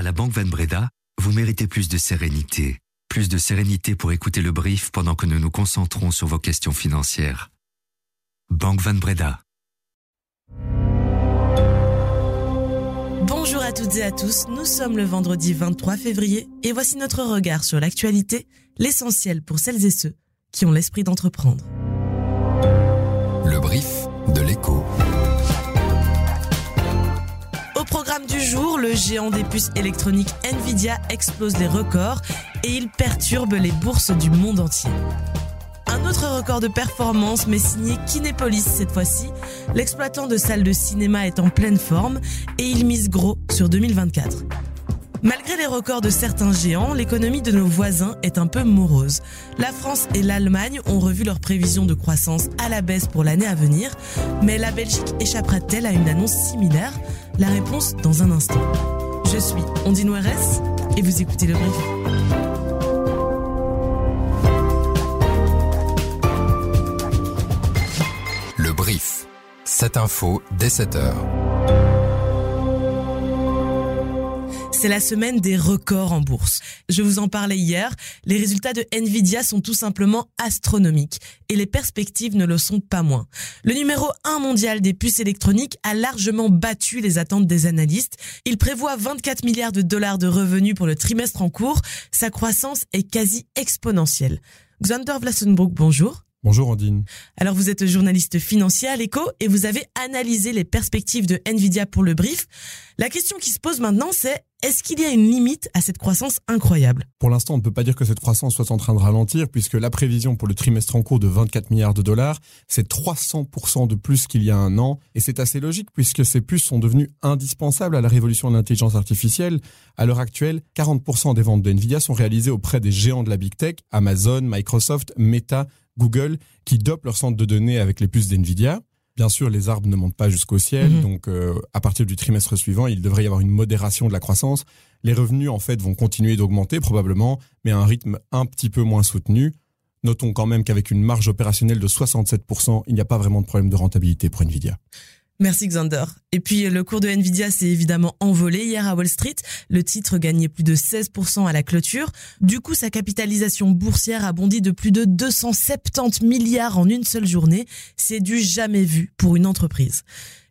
À la Banque Van Breda, vous méritez plus de sérénité. Plus de sérénité pour écouter le brief pendant que nous nous concentrons sur vos questions financières. Banque Van Breda. Bonjour à toutes et à tous, nous sommes le vendredi 23 février et voici notre regard sur l'actualité, l'essentiel pour celles et ceux qui ont l'esprit d'entreprendre. Le brief de l'écho. Programme du jour, le géant des puces électroniques Nvidia explose les records et il perturbe les bourses du monde entier. Un autre record de performance, mais signé Kinépolis cette fois-ci. L'exploitant de salles de cinéma est en pleine forme et il mise gros sur 2024. Malgré les records de certains géants, l'économie de nos voisins est un peu morose. La France et l'Allemagne ont revu leurs prévisions de croissance à la baisse pour l'année à venir, mais la Belgique échappera-t-elle à une annonce similaire? La réponse dans un instant. Je suis Ondine Oueres et vous écoutez le brief. Le brief. Cette info dès 7 C'est la semaine des records en bourse. Je vous en parlais hier, les résultats de Nvidia sont tout simplement astronomiques et les perspectives ne le sont pas moins. Le numéro 1 mondial des puces électroniques a largement battu les attentes des analystes. Il prévoit 24 milliards de dollars de revenus pour le trimestre en cours. Sa croissance est quasi exponentielle. Xander Vlassenbroek, bonjour. Bonjour Andine. Alors vous êtes journaliste financier à l'écho et vous avez analysé les perspectives de Nvidia pour le brief. La question qui se pose maintenant c'est est-ce qu'il y a une limite à cette croissance incroyable? Pour l'instant, on ne peut pas dire que cette croissance soit en train de ralentir puisque la prévision pour le trimestre en cours de 24 milliards de dollars, c'est 300% de plus qu'il y a un an et c'est assez logique puisque ces puces sont devenues indispensables à la révolution de l'intelligence artificielle. À l'heure actuelle, 40% des ventes de Nvidia sont réalisées auprès des géants de la big tech, Amazon, Microsoft, Meta, Google, qui dopent leur centre de données avec les puces d'NVIDIA. Bien sûr, les arbres ne montent pas jusqu'au ciel, Mhm. donc euh, à partir du trimestre suivant, il devrait y avoir une modération de la croissance. Les revenus, en fait, vont continuer d'augmenter probablement, mais à un rythme un petit peu moins soutenu. Notons quand même qu'avec une marge opérationnelle de 67%, il n'y a pas vraiment de problème de rentabilité pour Nvidia. Merci Xander. Et puis le cours de Nvidia s'est évidemment envolé hier à Wall Street. Le titre gagnait plus de 16% à la clôture. Du coup, sa capitalisation boursière a bondi de plus de 270 milliards en une seule journée. C'est du jamais vu pour une entreprise.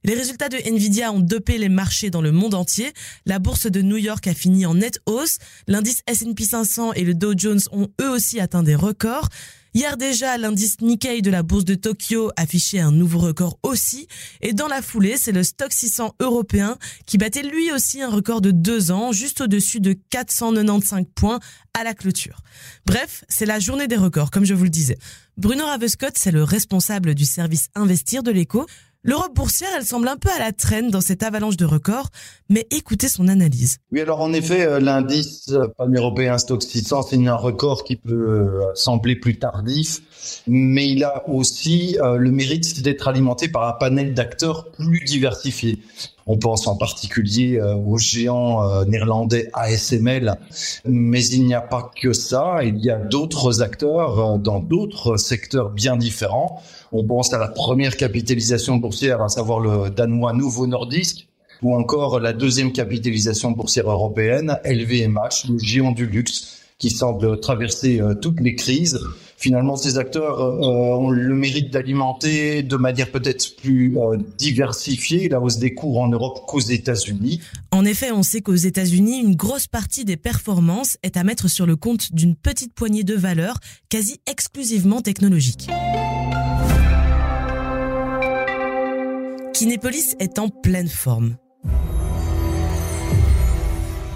Les résultats de Nvidia ont dopé les marchés dans le monde entier. La bourse de New York a fini en nette hausse. L'indice S&P 500 et le Dow Jones ont eux aussi atteint des records. Hier déjà, l'indice Nikkei de la bourse de Tokyo affichait un nouveau record aussi. Et dans la foulée, c'est le stock 600 européen qui battait lui aussi un record de deux ans, juste au-dessus de 495 points à la clôture. Bref, c'est la journée des records, comme je vous le disais. Bruno Ravescott, c'est le responsable du service Investir de l'écho. L'Europe boursière, elle semble un peu à la traîne dans cette avalanche de records, mais écoutez son analyse. Oui, alors en effet, euh, l'indice euh, pan-européen Stock 600, c'est un record qui peut euh, sembler plus tardif, mais il a aussi le mérite d'être alimenté par un panel d'acteurs plus diversifiés. On pense en particulier euh, au géant euh, néerlandais ASML, mais il n'y a pas que ça, il y a d'autres acteurs dans d'autres secteurs bien différents. On pense à la première capitalisation boursière, à savoir le danois Nouveau Nordisk, ou encore la deuxième capitalisation boursière européenne, LVMH, le géant du luxe, qui semble traverser euh, toutes les crises. Finalement, ces acteurs euh, ont le mérite d'alimenter de manière peut-être plus euh, diversifiée la hausse des cours en Europe qu'aux États-Unis. En effet, on sait qu'aux États-Unis, une grosse partie des performances est à mettre sur le compte d'une petite poignée de valeurs quasi exclusivement technologiques. Kinépolis est en pleine forme.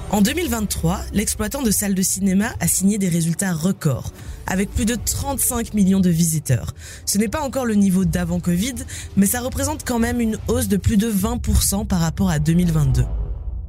En 2023, l'exploitant de salles de cinéma a signé des résultats records, avec plus de 35 millions de visiteurs. Ce n'est pas encore le niveau d'avant Covid, mais ça représente quand même une hausse de plus de 20% par rapport à 2022.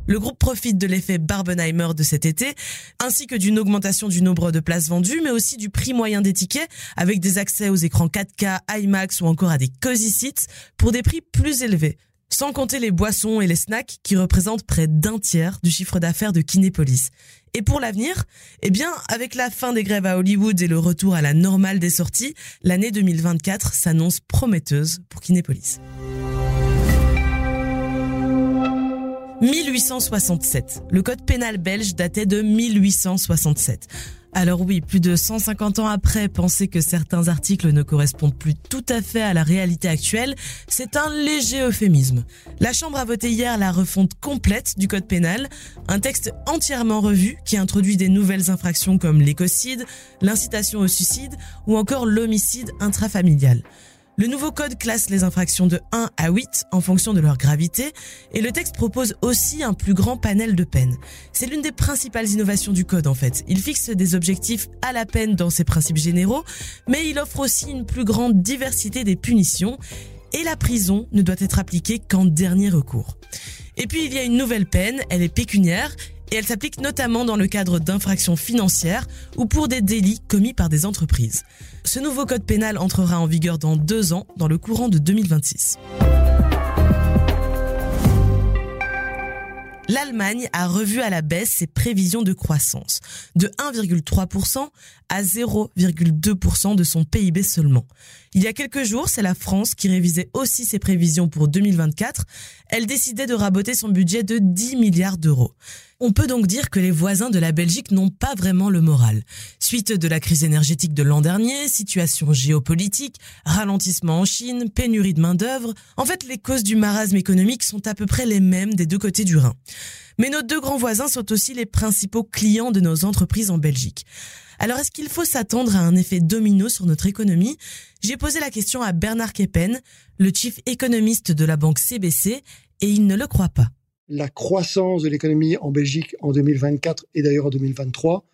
Le groupe profite de l'effet Barbenheimer de cet été, ainsi que d'une augmentation du nombre de places vendues, mais aussi du prix moyen des tickets, avec des accès aux écrans 4K, IMAX ou encore à des cozy seats pour des prix plus élevés. Sans compter les boissons et les snacks qui représentent près d'un tiers du chiffre d'affaires de Kinépolis. Et pour l'avenir, eh bien, avec la fin des grèves à Hollywood et le retour à la normale des sorties, l'année 2024 s'annonce prometteuse pour Kinépolis. 1867. Le code pénal belge datait de 1867. Alors oui, plus de 150 ans après, penser que certains articles ne correspondent plus tout à fait à la réalité actuelle, c'est un léger euphémisme. La Chambre a voté hier la refonte complète du Code pénal, un texte entièrement revu qui introduit des nouvelles infractions comme l'écocide, l'incitation au suicide ou encore l'homicide intrafamilial. Le nouveau code classe les infractions de 1 à 8 en fonction de leur gravité et le texte propose aussi un plus grand panel de peines. C'est l'une des principales innovations du code en fait. Il fixe des objectifs à la peine dans ses principes généraux, mais il offre aussi une plus grande diversité des punitions et la prison ne doit être appliquée qu'en dernier recours. Et puis il y a une nouvelle peine, elle est pécuniaire et elle s'applique notamment dans le cadre d'infractions financières ou pour des délits commis par des entreprises. Ce nouveau code pénal entrera en vigueur dans deux ans, dans le courant de 2026. L'Allemagne a revu à la baisse ses prévisions de croissance, de 1,3% à 0,2% de son PIB seulement. Il y a quelques jours, c'est la France qui révisait aussi ses prévisions pour 2024. Elle décidait de raboter son budget de 10 milliards d'euros. On peut donc dire que les voisins de la Belgique n'ont pas vraiment le moral. Suite de la crise énergétique de l'an dernier, situation géopolitique, ralentissement en Chine, pénurie de main-d'œuvre, en fait, les causes du marasme économique sont à peu près les mêmes des deux côtés du Rhin. Mais nos deux grands voisins sont aussi les principaux clients de nos entreprises en Belgique. Alors est-ce qu'il faut s'attendre à un effet domino sur notre économie? J'ai posé la question à Bernard Keppen, le chief économiste de la banque CBC, et il ne le croit pas la croissance de l'économie en Belgique en 2024 et d'ailleurs en 2023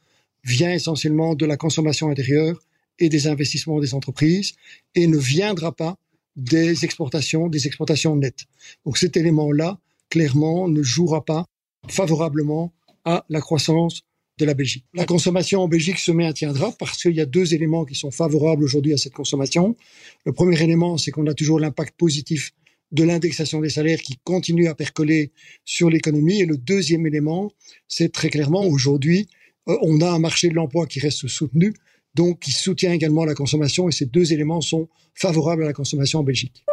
vient essentiellement de la consommation intérieure et des investissements des entreprises et ne viendra pas des exportations, des exportations nettes. Donc cet élément-là, clairement, ne jouera pas favorablement à la croissance de la Belgique. La consommation en Belgique se maintiendra parce qu'il y a deux éléments qui sont favorables aujourd'hui à cette consommation. Le premier élément, c'est qu'on a toujours l'impact positif de l'indexation des salaires qui continue à percoler sur l'économie. Et le deuxième élément, c'est très clairement aujourd'hui, euh, on a un marché de l'emploi qui reste soutenu, donc qui soutient également la consommation. Et ces deux éléments sont favorables à la consommation en Belgique.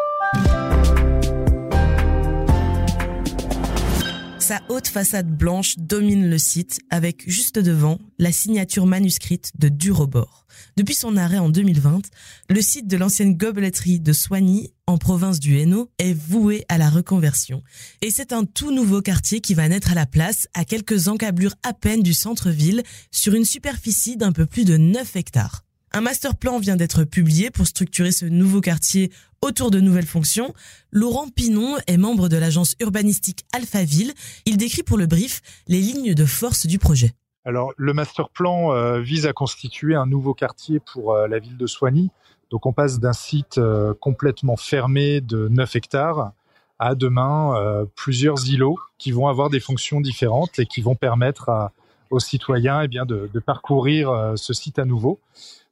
Sa haute façade blanche domine le site avec juste devant la signature manuscrite de Durobor. Depuis son arrêt en 2020, le site de l'ancienne gobeletterie de Soigny, en province du Hainaut, est voué à la reconversion. Et c'est un tout nouveau quartier qui va naître à la place, à quelques encablures à peine du centre-ville, sur une superficie d'un peu plus de 9 hectares. Un master plan vient d'être publié pour structurer ce nouveau quartier autour de nouvelles fonctions. Laurent Pinon est membre de l'agence urbanistique Alphaville. Il décrit pour le brief les lignes de force du projet. Alors, le master plan euh, vise à constituer un nouveau quartier pour euh, la ville de Soigny. Donc, on passe d'un site euh, complètement fermé de 9 hectares à demain plusieurs îlots qui vont avoir des fonctions différentes et qui vont permettre aux citoyens eh de parcourir ce site à nouveau.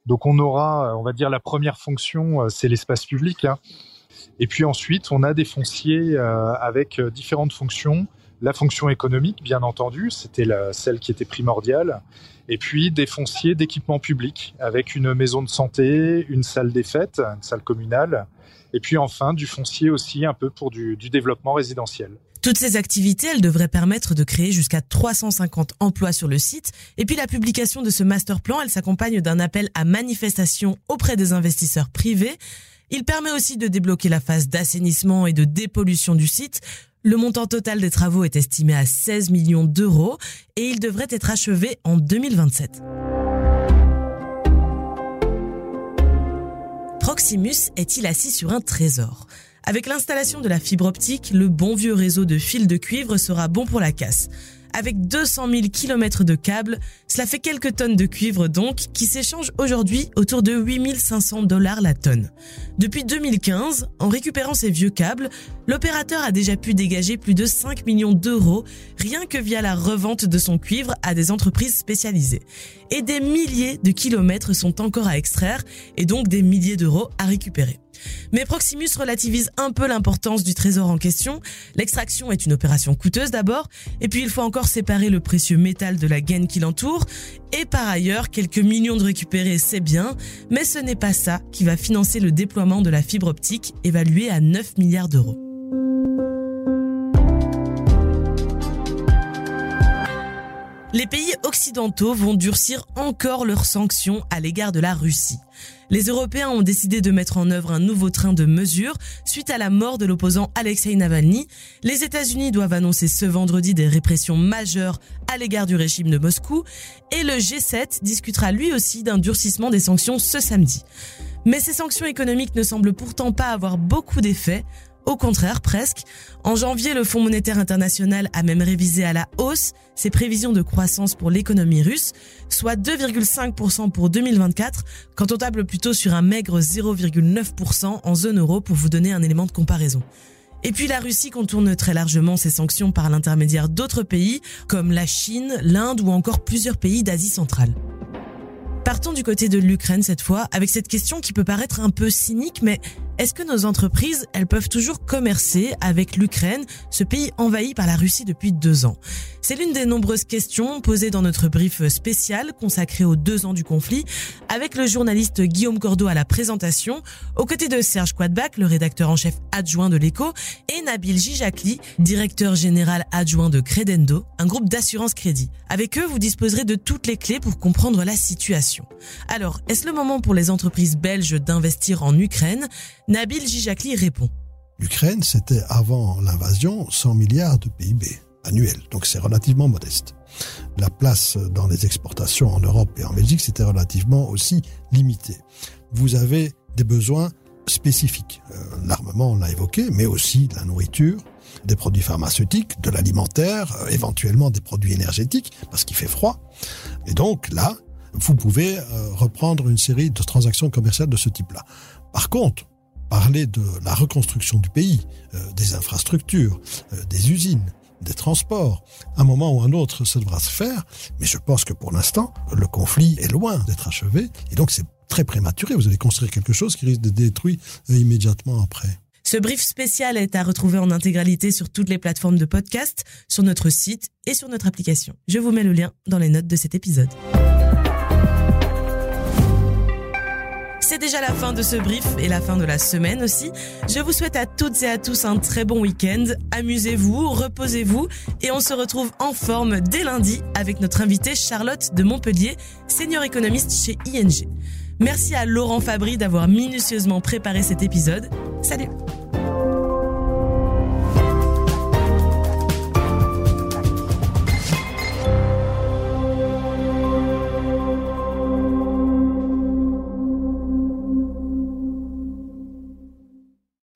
Donc on aura, euh, on va dire, la première fonction, euh, c'est l'espace public. Hein. Et puis ensuite, on a des fonciers euh, avec différentes fonctions. La fonction économique, bien entendu, c'était celle qui était primordiale. Et puis des fonciers d'équipement public, avec une maison de santé, une salle des fêtes, une salle communale. Et puis enfin, du foncier aussi un peu pour du, développement résidentiel. Toutes ces activités, elles devraient permettre de créer jusqu'à 350 emplois sur le site. Et puis la publication de ce master plan, elle s'accompagne d'un appel à manifestation auprès des investisseurs privés. Il permet aussi de débloquer la phase d'assainissement et de dépollution du site. Le montant total des travaux est estimé à 16 millions d'euros et il devrait être achevé en 2027. Proximus est-il assis sur un trésor? Avec l'installation de la fibre optique, le bon vieux réseau de fils de cuivre sera bon pour la casse. Avec 200 000 km de câbles, cela fait quelques tonnes de cuivre donc, qui s'échangent aujourd'hui autour de 8500 dollars la tonne. Depuis 2015, en récupérant ces vieux câbles, l'opérateur a déjà pu dégager plus de 5 millions d'euros rien que via la revente de son cuivre à des entreprises spécialisées. Et des milliers de kilomètres sont encore à extraire et donc des milliers d'euros à récupérer. Mais Proximus relativise un peu l'importance du trésor en question. L'extraction est une opération coûteuse d'abord, et puis il faut encore séparer le précieux métal de la gaine qui l'entoure. Et par ailleurs, quelques millions de récupérés, c'est bien, mais ce n'est pas ça qui va financer le déploiement de la fibre optique évaluée à 9 milliards d'euros. Les pays occidentaux vont durcir encore leurs sanctions à l'égard de la Russie. Les Européens ont décidé de mettre en œuvre un nouveau train de mesures suite à la mort de l'opposant Alexei Navalny. Les États-Unis doivent annoncer ce vendredi des répressions majeures à l'égard du régime de Moscou et le G7 discutera lui aussi d'un durcissement des sanctions ce samedi. Mais ces sanctions économiques ne semblent pourtant pas avoir beaucoup d'effets. Au contraire, presque. En janvier, le Fonds monétaire international a même révisé à la hausse ses prévisions de croissance pour l'économie russe, soit 2,5% pour 2024, quand on table plutôt sur un maigre 0,9% en zone euro pour vous donner un élément de comparaison. Et puis la Russie contourne très largement ses sanctions par l'intermédiaire d'autres pays, comme la Chine, l'Inde ou encore plusieurs pays d'Asie centrale. Partons du côté de l'Ukraine cette fois, avec cette question qui peut paraître un peu cynique, mais est-ce que nos entreprises, elles peuvent toujours commercer avec l'Ukraine, ce pays envahi par la Russie depuis deux ans? C'est l'une des nombreuses questions posées dans notre brief spécial consacré aux deux ans du conflit, avec le journaliste Guillaume Cordeau à la présentation, aux côtés de Serge Quadbac, le rédacteur en chef adjoint de l'Echo, et Nabil Gijakli, directeur général adjoint de Credendo, un groupe d'assurance crédit. Avec eux, vous disposerez de toutes les clés pour comprendre la situation. Alors, est-ce le moment pour les entreprises belges d'investir en Ukraine? Nabil Gijakli répond. L'Ukraine, c'était avant l'invasion 100 milliards de PIB annuels, donc c'est relativement modeste. La place dans les exportations en Europe et en Belgique, c'était relativement aussi limité. Vous avez des besoins spécifiques. Euh, l'armement, on l'a évoqué, mais aussi de la nourriture, des produits pharmaceutiques, de l'alimentaire, euh, éventuellement des produits énergétiques, parce qu'il fait froid. Et donc là, vous pouvez euh, reprendre une série de transactions commerciales de ce type-là. Par contre, parler de la reconstruction du pays, euh, des infrastructures, euh, des usines, des transports. Un moment ou un autre, ça devra se faire, mais je pense que pour l'instant, le conflit est loin d'être achevé, et donc c'est très prématuré. Vous allez construire quelque chose qui risque de détruire euh, immédiatement après. Ce brief spécial est à retrouver en intégralité sur toutes les plateformes de podcast, sur notre site et sur notre application. Je vous mets le lien dans les notes de cet épisode. C'est déjà la fin de ce brief et la fin de la semaine aussi. Je vous souhaite à toutes et à tous un très bon week-end. Amusez-vous, reposez-vous et on se retrouve en forme dès lundi avec notre invitée Charlotte de Montpellier, senior économiste chez ING. Merci à Laurent Fabry d'avoir minutieusement préparé cet épisode. Salut